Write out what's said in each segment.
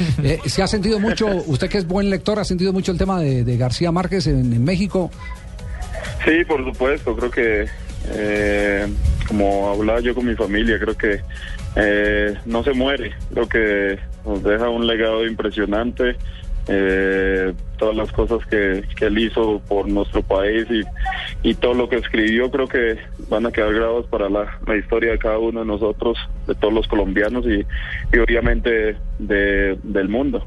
Eh, ¿Se ha sentido mucho, usted que es buen lector, ha sentido mucho el tema de, García Márquez en, en, México? Sí, por supuesto, creo que eh, como hablaba yo con mi familia, creo que eh, no se muere, creo que nos deja un legado impresionante. Eh, todas las cosas que, que, él hizo por nuestro país y, y, todo lo que escribió creo que van a quedar grabados para la, la, historia de cada uno de nosotros, de todos los colombianos y, y obviamente de, del mundo.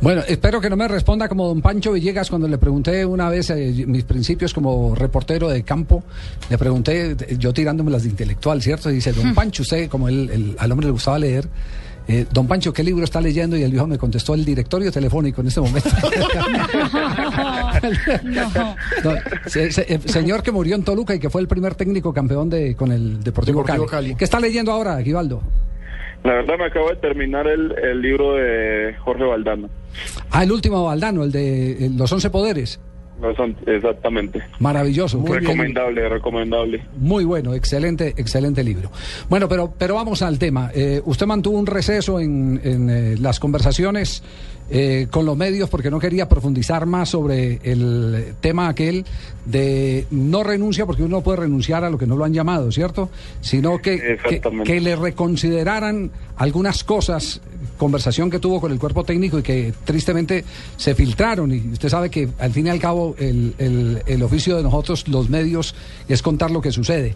Bueno, espero que no me responda como don Pancho Villegas cuando le pregunté una vez eh, mis principios como reportero de campo. Le pregunté, yo tirándome las de intelectual, ¿cierto? Y dice, don Pancho, usted, como él, el, al hombre le gustaba leer, eh, don Pancho, ¿qué libro está leyendo? Y el viejo me contestó el directorio telefónico en este momento. no. No, se, se, eh, señor que murió en Toluca y que fue el primer técnico campeón de, con el Deportivo, Deportivo Cali. Cali. ¿Qué está leyendo ahora, Givaldo? La verdad me acabo de terminar el, el libro de Jorge Valdano. Ah, el último Valdano, el de Los Once Poderes. Exactamente. Maravilloso. Muy recomendable, bien. recomendable. Muy bueno, excelente, excelente libro. Bueno, pero, pero vamos al tema. Eh, usted mantuvo un receso en, en eh, las conversaciones eh, con los medios porque no quería profundizar más sobre el tema aquel de no renuncia porque uno puede renunciar a lo que no lo han llamado, ¿cierto? Sino que, que, que le reconsideraran algunas cosas conversación que tuvo con el cuerpo técnico y que tristemente se filtraron. Y usted sabe que al fin y al cabo el, el, el oficio de nosotros, los medios, es contar lo que sucede.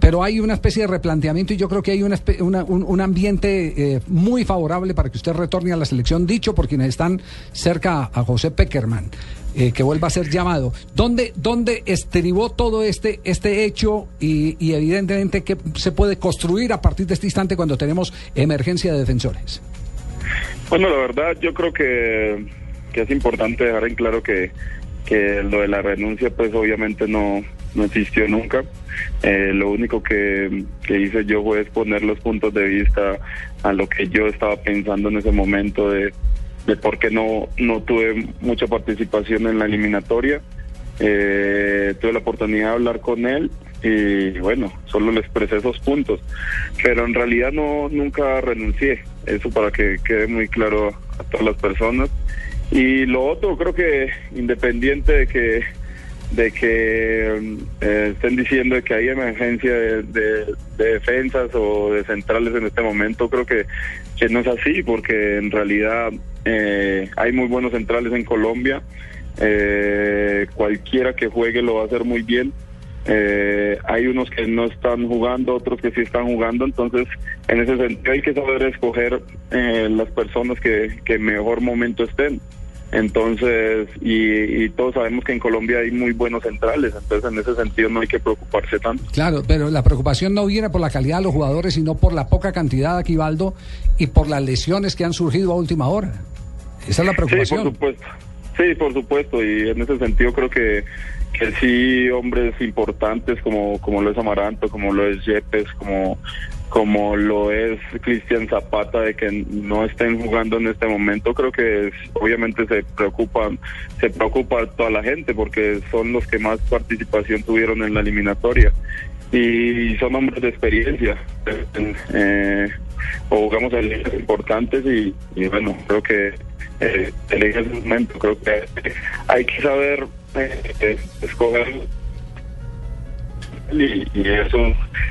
Pero hay una especie de replanteamiento y yo creo que hay una, una, un, un, ambiente eh, muy favorable para que usted retorne a la selección, dicho por quienes están cerca a José Peckerman. Eh, que vuelva a ser llamado. ¿Dónde, dónde estribó todo este, este hecho y, evidentemente qué se puede construir a partir de este instante cuando tenemos emergencia de defensores? Bueno, la verdad yo creo que, que es importante dejar en claro que, que lo de la renuncia pues obviamente no, no existió nunca. Eh, lo único que, que, hice yo fue exponer los puntos de vista a lo que yo estaba pensando en ese momento de, de por qué no, no tuve mucha participación en la eliminatoria. Eh, tuve la oportunidad de hablar con él y bueno, solo le expresé esos puntos, pero en realidad no nunca renuncié, eso para que quede muy claro a todas las personas. Y lo otro, creo que independiente de que de que eh, estén diciendo que hay emergencia de, de, de, defensas o de centrales en este momento, creo que, que no es así, porque en realidad eh, hay muy buenos centrales en Colombia, eh, cualquiera que juegue lo va a hacer muy bien. Eh, hay unos que no están jugando, otros que sí están jugando, entonces en ese sentido hay que saber escoger eh, las personas que, que mejor momento estén. Entonces, y, y, todos sabemos que en Colombia hay muy buenos centrales, entonces en ese sentido no hay que preocuparse tanto. Claro, pero la preocupación no viene por la calidad de los jugadores, sino por la poca cantidad de Aquivaldo y por las lesiones que han surgido a última hora. Esa es la preocupación. Sí, por supuesto. Sí, por supuesto, y en ese sentido creo que, que sí, hombres importantes como, como lo es Amaranto, como lo es Yepes, como como lo es Cristian Zapata de que no estén jugando en este momento creo que es, obviamente se preocupa se preocupa toda la gente porque son los que más participación tuvieron en la eliminatoria y son hombres de experiencia eh, o jugamos ligas importantes y, y, bueno creo que eh, ese momento creo que hay que saber eh, escoger y, y eso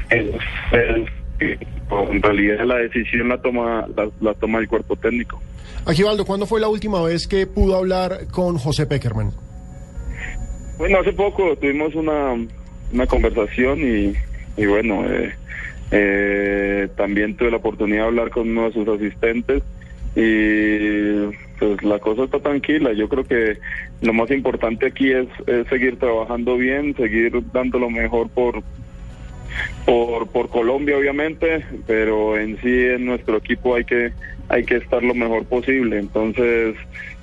es, es en realidad la decisión la toma la, la, toma el cuerpo técnico. Agivaldo, ¿cuándo fue la última vez que pudo hablar con José Peckerman? Bueno, hace poco tuvimos una, una conversación y, y bueno, eh, eh, también tuve la oportunidad de hablar con uno de sus asistentes y pues la cosa está tranquila. Yo creo que lo más importante aquí es, es seguir trabajando bien, seguir dando lo mejor por por, por Colombia obviamente, pero en sí en nuestro equipo hay que hay que estar lo mejor posible. Entonces,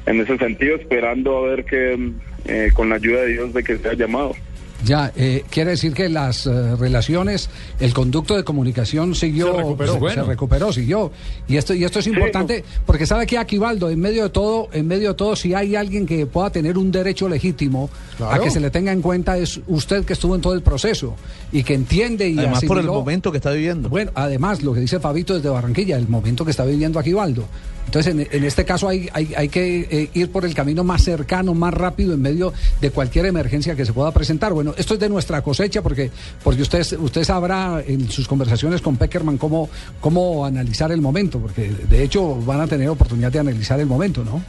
en ese sentido, esperando a ver que eh, con la ayuda de Dios de que sea llamado. Ya, eh, quiere decir que las eh, relaciones, el conducto de comunicación siguió, Se recuperó. se, Bueno. se recuperó, siguió. Y esto, y esto es importante porque sabe que Aquivaldo, en medio de todo, en medio de todo, si hay alguien que pueda tener un derecho legítimo a que se le tenga en cuenta es usted que estuvo en todo el proceso y que entiende y Además por el momento que está viviendo. Bueno, además, lo que dice Fabito desde Barranquilla, el momento que está viviendo Aquivaldo. Entonces, en, en este caso hay, hay, hay que eh, ir por el camino más cercano, más rápido, en medio de cualquier emergencia que se pueda presentar. Bueno, esto es de nuestra cosecha, porque, porque usted, usted sabrá en sus conversaciones con Peckerman cómo, cómo analizar el momento, porque de hecho van a tener oportunidad de analizar el momento, ¿no?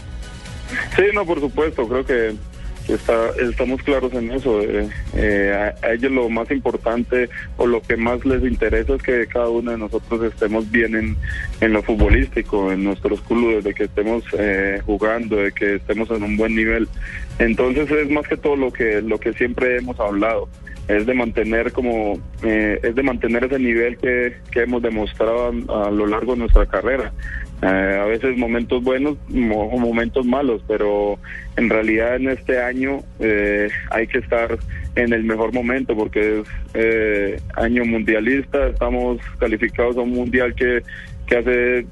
Sí, no, por supuesto, creo que está, estamos claros en eso. eh, eh, a, ellos lo más importante o lo que más les interesa es que cada uno de nosotros estemos bien en, en lo futbolístico, en nuestros clubes, de que estemos eh, jugando, de que estemos en un buen nivel. Entonces es más que todo lo que lo que siempre hemos hablado es de mantener como eh, es de mantener ese nivel que, que hemos demostrado a lo largo de nuestra carrera Eh, a veces momentos buenos o momentos malos pero en realidad en este año eh, hay que estar en el mejor momento porque es eh, año mundialista estamos calificados a un mundial que, que hace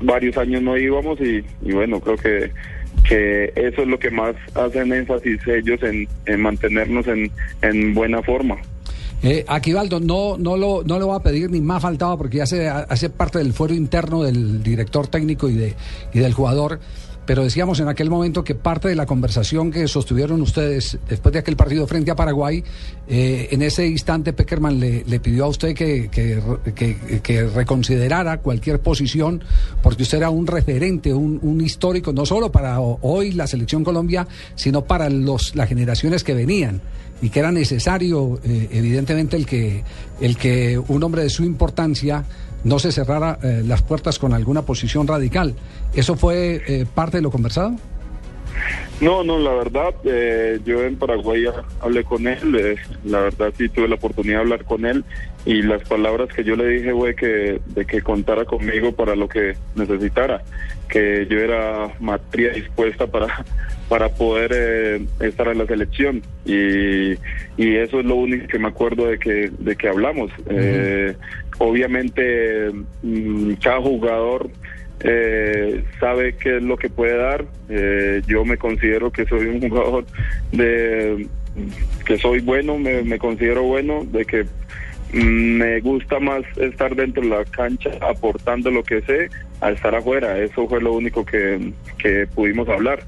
varios años no íbamos y, y bueno creo que que eso es lo que más hacen énfasis ellos en, en mantenernos en, en buena forma. Eh, Aquivaldo, no, no, lo, no voy a pedir ni más faltaba porque ya hace, hace parte del fuero interno del director técnico y, de, y del jugador. Pero decíamos en aquel momento que parte de la conversación que sostuvieron ustedes después de aquel partido frente a Paraguay, eh, en ese instante Peckerman le, pidió a usted que, que, que- reconsiderara cualquier posición, porque usted era un referente, un, un histórico, no solo para ho- hoy la selección Colombia, sino para los, las generaciones que venían y que era necesario, eh, evidentemente, el que, el que un hombre de su importancia no se cerrara eh, las puertas con alguna posición radical. ¿Eso fue eh, parte de lo conversado? No, no, la verdad, eh, yo en Paraguay hablé con él, eh, la verdad sí tuve la oportunidad de hablar con él y las palabras que yo le dije fue que, de que contara conmigo para lo que necesitara, que yo era materia dispuesta para, para poder eh, estar en la selección y, y eso es lo único que me acuerdo de que, de que hablamos. Eh, obviamente mm, cada jugador eh, sabe qué es lo que puede dar. Eh, yo me considero que soy un jugador de que soy bueno, me, me considero bueno, de que me gusta más estar dentro de la cancha aportando lo que sé a estar afuera. Eso fue lo único que, que pudimos hablar.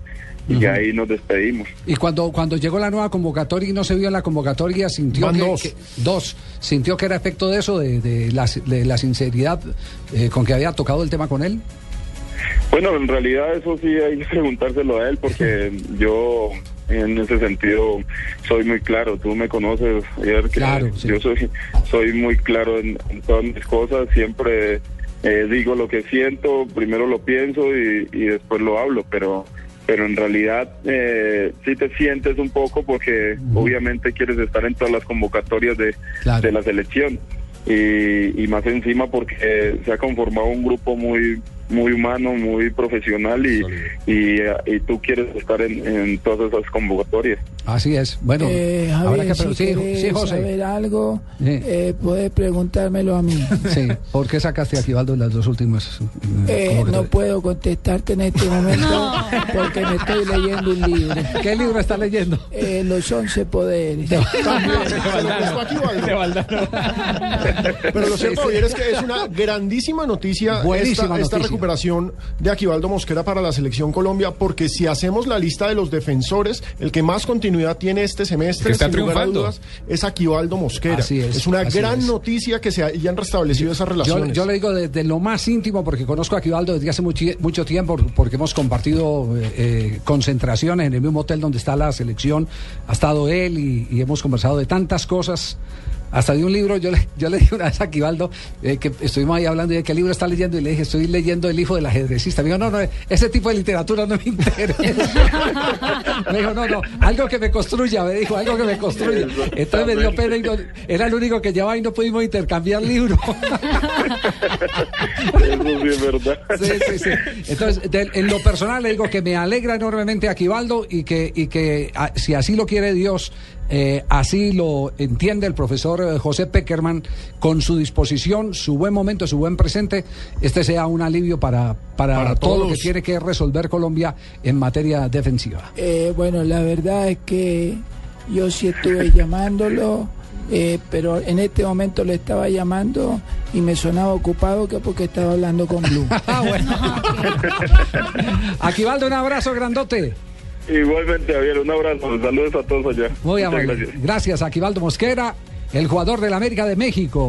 Y ahí nos despedimos. Y cuando, cuando llegó la nueva convocatoria y no se vio en la convocatoria, sintió que, dos. que- dos, sintió que era efecto de eso, de, de la, de la sinceridad eh, con que había tocado el tema con él. Bueno, en realidad eso sí hay que preguntárselo a él porque yo en ese sentido soy muy claro. Tú me conoces, que Claro, sí. yo soy soy muy claro en, en todas mis cosas. Siempre eh, digo lo que siento, primero lo pienso y, y después lo hablo, pero pero en realidad eh, sí te sientes un poco porque obviamente quieres estar en todas las convocatorias de, Claro. de la selección y, y más encima porque se ha conformado un grupo muy muy humano, muy profesional y, y, y tú quieres estar en, en todas esas convocatorias. Así es. Bueno, Eh, habrá Javier, que si sí, sí, José. saber algo, Sí. eh, puedes preguntármelo a mí. Sí, ¿por qué sacaste a Aquivaldo en las dos últimas? eh, Eh, no puedo contestarte en este momento porque me estoy leyendo un libro. ¿Qué libro está leyendo? Eh, los once poderes. Valdo. Pero lo cierto, Javier, es que es una grandísima noticia Buenísima esta, esta noticia. Recuperación de Aquivaldo Mosquera para la selección Colombia, porque si hacemos la lista de los defensores, el que más continuidad tiene este semestre, Que está sin lugar a triunfando. dudas, es Aquivaldo Mosquera. Así es, una así gran es. noticia que se hayan restablecido esas Yo, relaciones. yo le digo desde lo más íntimo, porque conozco a Aquivaldo desde hace mucho tiempo, porque hemos compartido eh, eh, concentraciones en el mismo hotel donde está la selección. Ha estado él y, y hemos conversado de tantas cosas. Hasta de un libro, yo le, yo le dije una vez a Aquivaldo, eh, que estuvimos ahí hablando de qué libro está leyendo, y le dije, estoy leyendo El hijo del ajedrecista. Me dijo, no, no, ese tipo de literatura no me interesa. me dijo, no, no, algo que me construya, me dijo, algo que me construya. Entonces me dio pena y no- era el único que llevaba y no pudimos intercambiar libros. Eso sí es verdad. Sí, sí, sí. Entonces, de- en lo personal le digo que me alegra enormemente Aquivaldo y que, y que a- si así lo quiere Dios, eh, así lo entiende el profesor eh, José Peckerman, con su disposición, su buen momento, su buen presente, este sea un alivio para, para, Para todo lo que tiene que resolver Colombia en materia defensiva. Eh, bueno, la verdad es que yo sí estuve llamándolo, eh, pero en este momento le estaba llamando y me sonaba ocupado que porque estaba hablando con Blue. Ah, bueno. Aquivaldo, un abrazo grandote. Igualmente, Javier, un abrazo. Saludos a todos allá. Muy amable. gracias. Gracias, Aquivaldo Mosquera, el jugador del América de México.